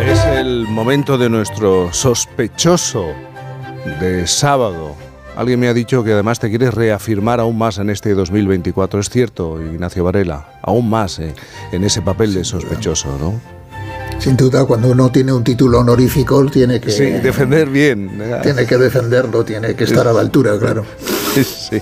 Es el momento de nuestro sospechoso de sábado. Alguien me ha dicho que además te quieres reafirmar aún más en este 2024. Es cierto, Ignacio Varela, aún más eh, en ese papel de sospechoso, ¿no? Sin duda, cuando uno tiene un título honorífico, tiene que... Sí, defender bien. Tiene que defenderlo, tiene que estar a la altura, claro. Sí.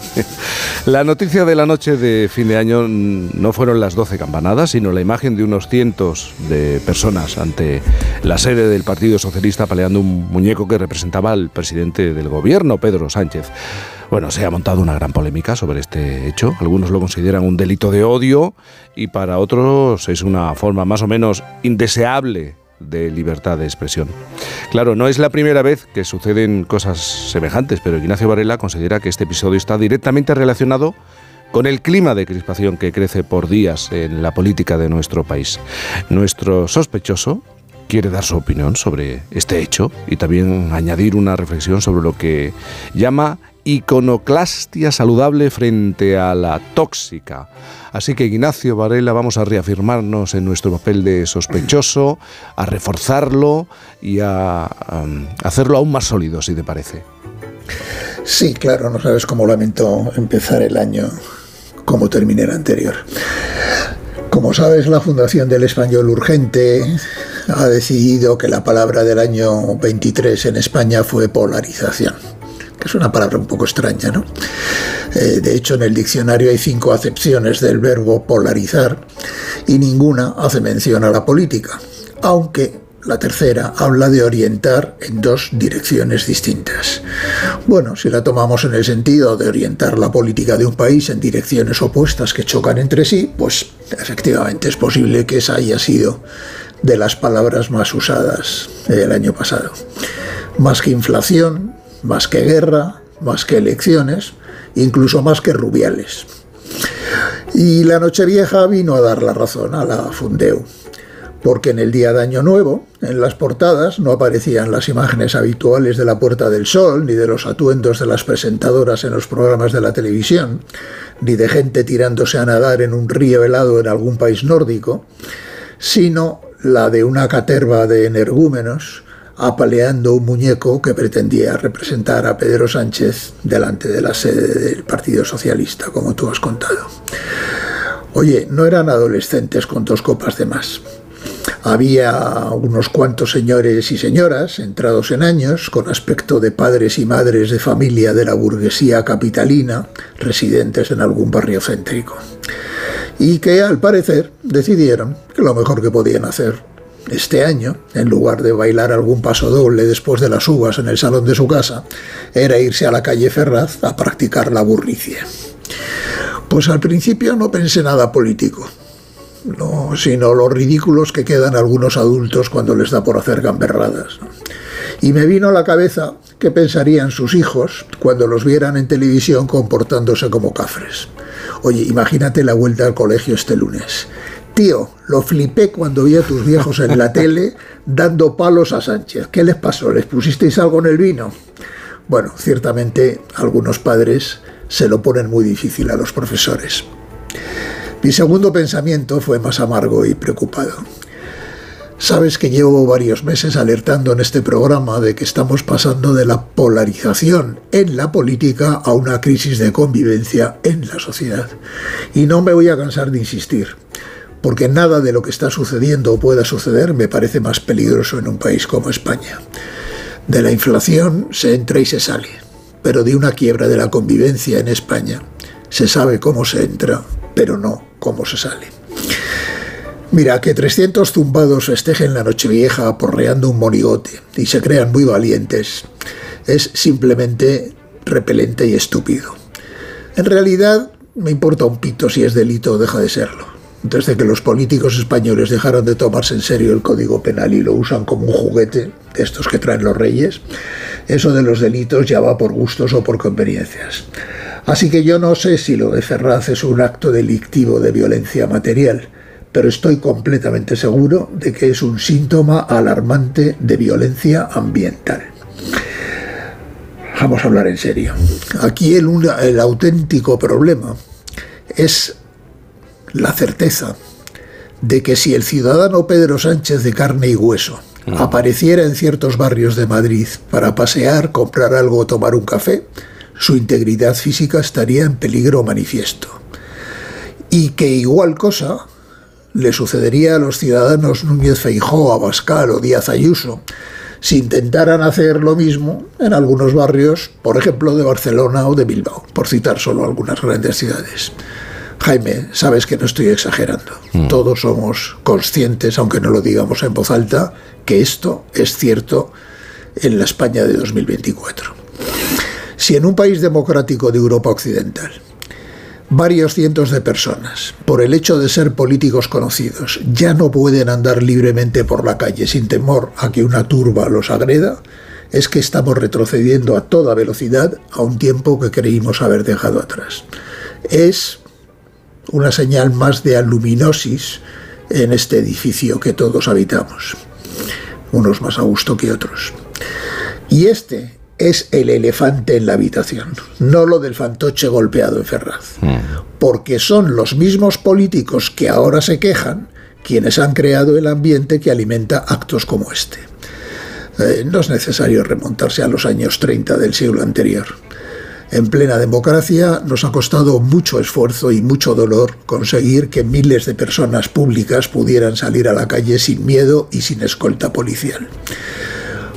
La noticia de la noche de fin de año no fueron las 12 campanadas, sino la imagen de unos cientos de personas ante la sede del Partido Socialista paleando un muñeco que representaba al presidente del gobierno, Pedro Sánchez. Bueno, se ha montado una gran polémica sobre este hecho. Algunos lo consideran un delito de odio y para otros es una forma más o menos indeseable de libertad de expresión. Claro, no es la primera vez que suceden cosas semejantes, pero Ignacio Varela considera que este episodio está directamente relacionado con el clima de crispación que crece por días en la política de nuestro país. Nuestro sospechoso quiere dar su opinión sobre este hecho y también añadir una reflexión sobre lo que llama iconoclastia saludable frente a la tóxica. Así que Ignacio Varela vamos a reafirmarnos en nuestro papel de sospechoso, a reforzarlo y a, hacerlo aún más sólido, si te parece. Sí, claro, no sabes cómo lamento empezar el año como terminé el anterior. Como sabes, la Fundación del Español Urgente ha decidido que la palabra del año 23 en España fue polarización es una palabra un poco extraña, ¿no? Eh, de hecho, en el diccionario hay cinco acepciones del verbo polarizar y ninguna hace mención a la política, aunque la tercera habla de orientar en dos direcciones distintas. Bueno, si la tomamos en el sentido de orientar la política de un país en direcciones opuestas que chocan entre sí, pues efectivamente es posible que esa haya sido de las palabras más usadas el año pasado. Más que inflación, más que guerra, más que elecciones, incluso más que rubiales. Y la Nochevieja vino a dar la razón a la Fundeu, porque en el día de Año Nuevo, en las portadas, no aparecían las imágenes habituales de la Puerta del Sol, ni de los atuendos de las presentadoras en los programas de la televisión, ni de gente tirándose a nadar en un río helado en algún país nórdico, sino la de una caterva de energúmenos apaleando un muñeco que pretendía representar a Pedro Sánchez delante de la sede del Partido Socialista, como tú has contado. Oye, no eran adolescentes con dos copas de más. Había unos cuantos señores y señoras, entrados en años, con aspecto de padres y madres de familia de la burguesía capitalina, residentes en algún barrio céntrico, y que al parecer decidieron que lo mejor que podían hacer este año, en lugar de bailar algún paso doble después de las uvas en el salón de su casa, era irse a la calle Ferraz a practicar la burricia. Pues al principio no pensé nada político, no, sino los ridículos que quedan algunos adultos cuando les da por hacer gamberradas. Y me vino a la cabeza qué pensarían sus hijos cuando los vieran en televisión comportándose como cafres. Oye, imagínate la vuelta al colegio este lunes Tío, lo flipé cuando vi a tus viejos en la tele dando palos a Sánchez. ¿Qué les pasó? ¿Les pusisteis algo en el vino? Bueno, ciertamente algunos padres se lo ponen muy difícil a los profesores. Mi segundo pensamiento fue más amargo y preocupado. Sabes que llevo varios meses alertando en este programa de que estamos pasando de la polarización en la política a una crisis de convivencia en la sociedad. Y no me voy a cansar de insistir porque nada de lo que está sucediendo o pueda suceder me parece más peligroso en un país como España. De la inflación se entra y se sale, pero de una quiebra de la convivencia en España se sabe cómo se entra, pero no cómo se sale. Mira, que 300 zumbados festejen la Nochevieja aporreando un monigote y se crean muy valientes es simplemente repelente y estúpido. En realidad, me importa un pito si es delito o deja de serlo desde que los políticos españoles dejaron de tomarse en serio el Código Penal y lo usan como un juguete de estos que traen los reyes, eso de los delitos ya va por gustos o por conveniencias. Así que yo no sé si lo de Ferraz es un acto delictivo de violencia material, pero estoy completamente seguro de que es un síntoma alarmante de violencia ambiental. vamos a hablar en serio. Aquí el, el auténtico problema es la certeza de que si el ciudadano Pedro Sánchez de carne y hueso apareciera en ciertos barrios de Madrid para pasear, comprar algo o tomar un café, su integridad física estaría en peligro manifiesto. Y que igual cosa le sucedería a los ciudadanos Núñez Feijó, Abascal o Díaz Ayuso, si intentaran hacer lo mismo en algunos barrios, por ejemplo, de Barcelona o de Bilbao, por citar solo algunas grandes ciudades. Jaime, sabes que no estoy exagerando. Mm. Todos somos conscientes, aunque no lo digamos en voz alta, que esto es cierto en la España de 2024. Si en un país democrático de Europa Occidental varios cientos de personas, por el hecho de ser políticos conocidos, ya no pueden andar libremente por la calle sin temor a que una turba los agreda, es que estamos retrocediendo a toda velocidad a un tiempo que creímos haber dejado atrás. Es una señal más de aluminosis en este edificio que todos habitamos, unos más a gusto que otros. Y este es el elefante en la habitación, no lo del fantoche golpeado en Ferraz, mm. porque son los mismos políticos que ahora se quejan quienes han creado el ambiente que alimenta actos como este. Eh, no es necesario remontarse a los años 30 del siglo anterior. En plena democracia nos ha costado mucho esfuerzo y mucho dolor conseguir que miles de personas públicas pudieran salir a la calle sin miedo y sin escolta policial.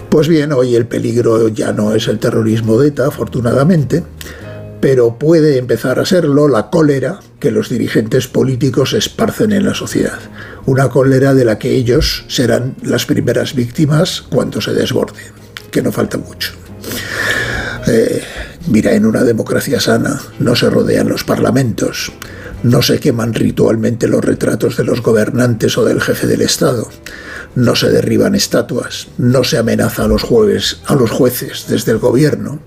Pues bien, hoy el peligro ya no es el terrorismo de ETA, afortunadamente, pero puede empezar a serlo la cólera que los dirigentes políticos esparcen en la sociedad. Una cólera de la que ellos serán las primeras víctimas cuando se desborde, que no falta mucho. Eh, Mira, en una democracia sana no se rodean los parlamentos, no se queman ritualmente los retratos de los gobernantes o del jefe del Estado, no se derriban estatuas, no se amenaza a los, jueves, a los jueces desde el gobierno,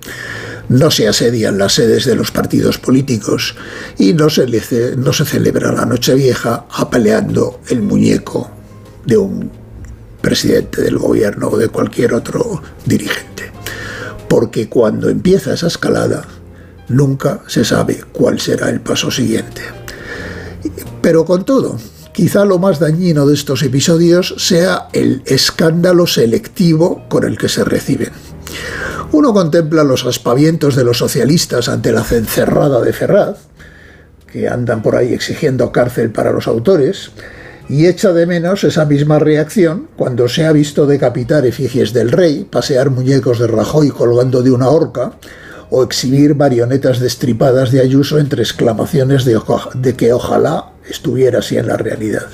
no se asedian las sedes de los partidos políticos y no se, celebra la Nochevieja apaleando el muñeco de un presidente del gobierno o de cualquier otro dirigente porque cuando empieza esa escalada nunca se sabe cuál será el paso siguiente. Pero con todo, quizá lo más dañino de estos episodios sea el escándalo selectivo con el que se reciben. Uno contempla los aspavientos de los socialistas ante la cencerrada de Ferraz, que andan por ahí exigiendo cárcel para los autores, y echa de menos esa misma reacción cuando se ha visto decapitar efigies del rey, pasear muñecos de Rajoy colgando de una horca o exhibir marionetas destripadas de Ayuso entre exclamaciones de, de que ojalá estuviera así en la realidad.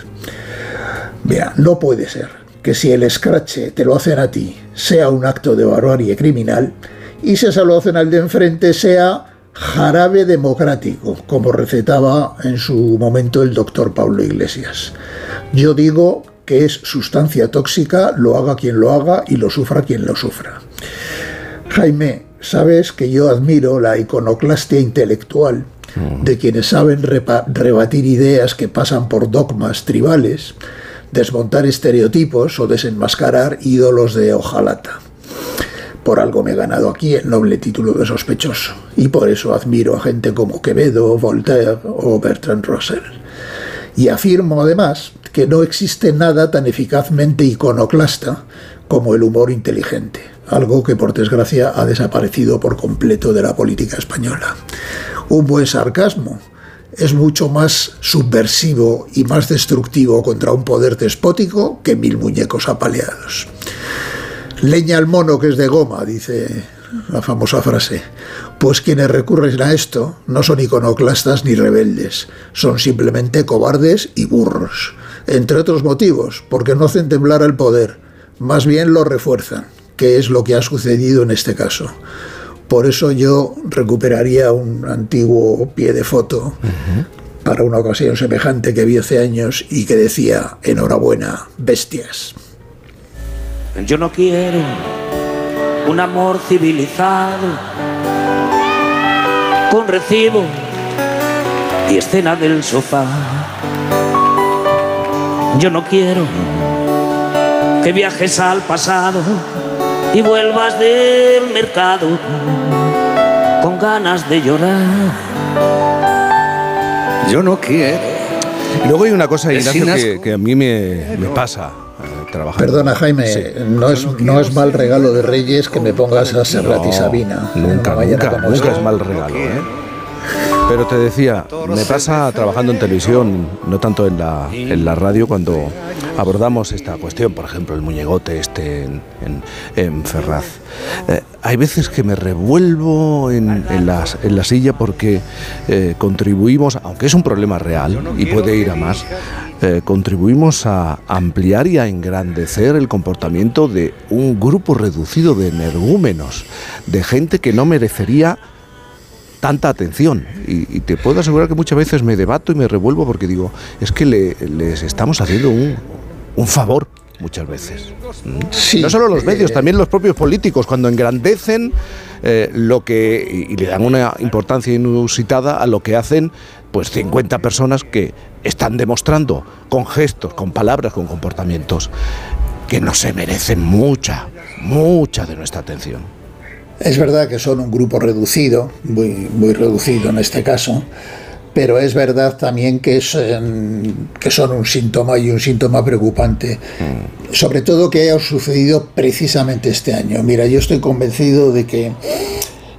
Vea, no puede ser que si el escrache te lo hacen a ti sea un acto de barbarie criminal y si se lo hacen al de enfrente sea jarabe democrático, como recetaba en su momento el doctor Pablo Iglesias. Yo digo que es sustancia tóxica, lo haga quien lo haga y lo sufra quien lo sufra. Jaime, sabes que yo admiro la iconoclastia intelectual mm. de quienes saben rebatir ideas que pasan por dogmas tribales, desmontar estereotipos o desenmascarar ídolos de hojalata. Por algo me he ganado aquí el noble título de sospechoso, y por eso admiro a gente como Quevedo, Voltaire o Bertrand Russell. Y afirmo además que no existe nada tan eficazmente iconoclasta como el humor inteligente, algo que por desgracia ha desaparecido por completo de la política española. Un buen sarcasmo es mucho más subversivo y más destructivo contra un poder despótico que mil muñecos apaleados. Leña al mono que es de goma, dice la famosa frase. Pues quienes recurren a esto no son iconoclastas ni rebeldes, son simplemente cobardes y burros. Entre otros motivos, porque no hacen temblar al poder, más bien lo refuerzan, que es lo que ha sucedido en este caso. Por eso yo recuperaría un antiguo pie de foto para una ocasión semejante que vi hace años y que decía, enhorabuena, bestias. Yo no quiero un amor civilizado con recibo y escena del sofá. Yo no quiero que viajes al pasado y vuelvas del mercado con ganas de llorar. Yo no quiero. luego hay una cosa, Ignacio, que, a mí me, me pasa. Trabajando. Perdona Jaime, no, es, no es mal regalo de Reyes que me pongas a Serrat y Sabina. Nunca, nunca, nunca es mal regalo. ¿eh? Pero te decía, me pasa trabajando en televisión, no tanto en la, en la radio, cuando abordamos esta cuestión, por ejemplo, el muñegote este en, en, Ferraz. Eh, hay veces que me revuelvo en, en, la, en la silla porque eh, contribuimos, aunque es un problema real y puede ir a más, eh, contribuimos a ampliar y a engrandecer el comportamiento de un grupo reducido de energúmenos, de gente que no merecería tanta atención. Y, te puedo asegurar que muchas veces me debato y me revuelvo porque digo, es que les estamos haciendo un, un favor muchas veces. ¿Mm? no solo los medios, también los propios políticos, cuando engrandecen eh, lo que y, le dan una importancia inusitada a lo que hacen pues 50 personas que están demostrando con gestos, con palabras, con comportamientos que no se merecen mucha, mucha de nuestra atención. Es verdad que son un grupo reducido, muy, muy reducido en este caso, pero es verdad también que, es, que son un síntoma y un síntoma preocupante, mm. sobre todo que ha sucedido precisamente este año. Mira, yo estoy convencido de que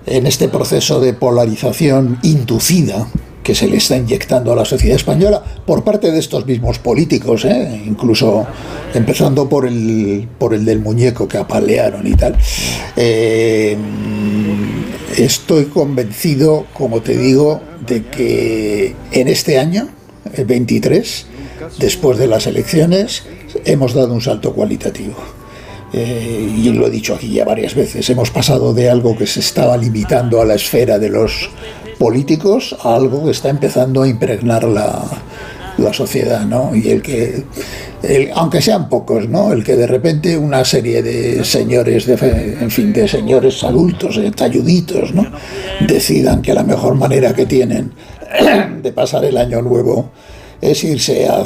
en este proceso de polarización inducida, que se le está inyectando a la sociedad española por parte de estos mismos políticos, ¿eh? incluso empezando por el, por el del muñeco que apalearon y tal. Eh, estoy convencido, como te digo, de que en este año, el 23, después de las elecciones, hemos dado un salto cualitativo. Eh, y lo he dicho aquí ya varias veces, hemos pasado de algo que se estaba limitando a la esfera de los políticos algo que está empezando a impregnar la, la sociedad, ¿no? Y el que, aunque sean pocos, ¿no? El que de repente una serie de señores, de, en fin, de señores adultos, de talluditos, ¿no? Decidan que la mejor manera que tienen de pasar el año nuevo es irse a,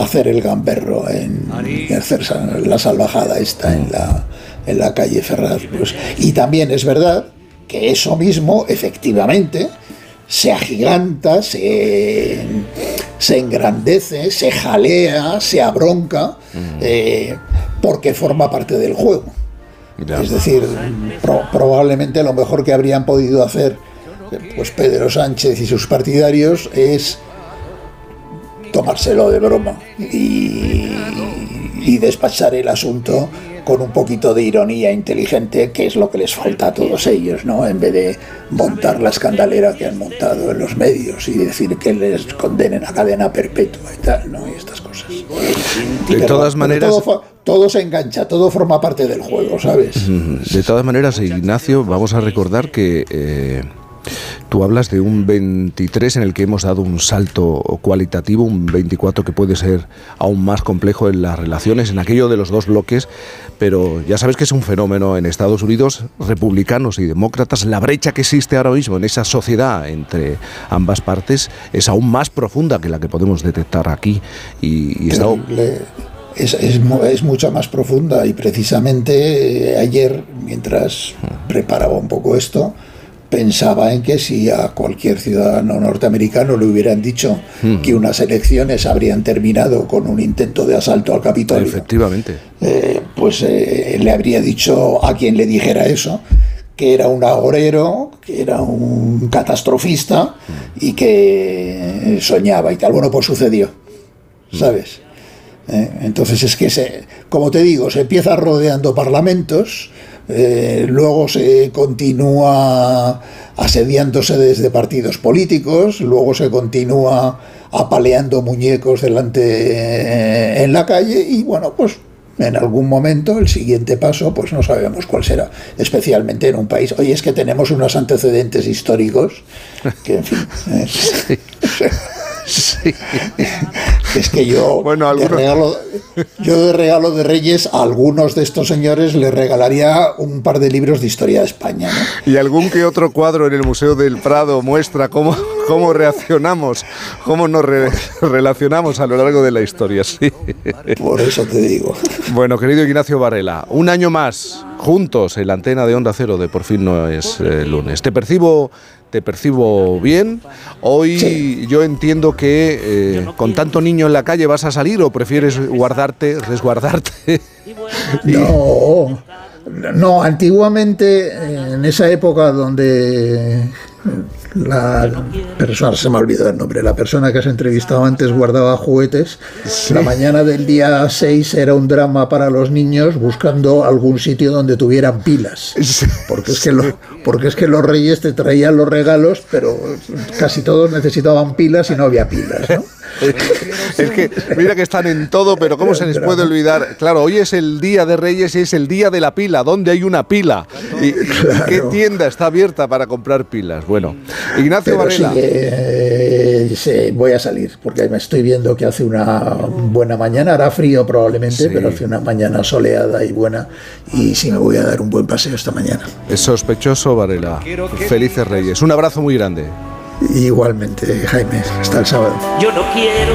hacer el gamberro en, hacer la salvajada esta en la, en la calle Ferraz. Pues. Y también es verdad que eso mismo, efectivamente, se agiganta, se, se engrandece, se jalea, se abronca, mm. eh, porque forma parte del juego. Es decir, probablemente lo mejor que habrían podido hacer pues Pedro Sánchez y sus partidarios es tomárselo de broma y, y despachar el asunto con un poquito de ironía inteligente, que es lo que les falta a todos ellos, ¿no? En vez de montar la escandalera que han montado en los medios y decir que les condenen a cadena perpetua y tal, ¿no? Y estas cosas. De todas maneras... Todo, se engancha, todo forma parte del juego, ¿sabes? De todas maneras, Ignacio, vamos a recordar que... Eh, Tú hablas de un 23 en el que hemos dado un salto cualitativo, un 24 que puede ser aún más complejo en las relaciones, en aquello de los dos bloques, pero ya sabes que es un fenómeno en Estados Unidos, republicanos y demócratas, la brecha que existe ahora mismo en esa sociedad entre ambas partes es aún más profunda que la que podemos detectar aquí. Y, es, es, mucho más profunda y precisamente eh, ayer, mientras preparaba un poco esto, pensaba en que si a cualquier ciudadano norteamericano le hubieran dicho hmm. que unas elecciones habrían terminado con un intento de asalto al Capitolio, efectivamente, eh, pues eh, le habría dicho a quien le dijera eso que era un agorero, que era un catastrofista y que soñaba y tal. Bueno, pues sucedió, hmm. ¿sabes? Eh, entonces es que, se, como te digo, se empieza rodeando parlamentos eh, luego se continúa asediándose desde partidos políticos, luego se continúa apaleando muñecos delante eh, en la calle y bueno, pues en algún momento el siguiente paso pues no sabemos cuál será, especialmente en un país. Oye, es que tenemos unos antecedentes históricos que en fin... Eh, Es que yo, Bueno, de regalo, yo de regalo de Reyes a algunos de estos señores les regalaría un par de libros de historia de España. ¿no? Y algún que otro cuadro en el Museo del Prado muestra cómo, cómo reaccionamos, cómo nos re- relacionamos a lo largo de la historia. Sí. Por eso te digo. Bueno, querido Ignacio Varela, un año más juntos en la antena de Onda Cero de Por fin no es eh, lunes. Te percibo, te percibo bien. Hoy Sí. yo entiendo que eh, con tanto niño en la calle vas a salir o prefieres guardarte, resguardarte. No, no, antiguamente, en esa época donde la persona, se me ha olvidado el nombre, la persona que has entrevistado antes guardaba juguetes, la mañana del día 6 era un drama para los niños buscando algún sitio donde tuvieran pilas. Porque es, que lo- porque es que los reyes te traían los regalos, pero casi todos necesitaban pilas y no había pilas. ¿no? es que mira que están en todo, pero ¿cómo se les puede olvidar? Claro, hoy es el día de Reyes y es el día de la pila. ¿Dónde hay una pila? ¿Y, y qué tienda está abierta para comprar pilas? Bueno, Ignacio Pero sí, Varela. eh, sí, voy a salir, porque me estoy viendo que hace una buena mañana, hará frío probablemente, Sí. pero hace una mañana soleada y buena, y sí me voy a dar un buen paseo esta mañana. Es sospechoso, Varela. Felices Reyes. Un abrazo muy grande. Igualmente, Jaime, hasta el sábado. Yo no quiero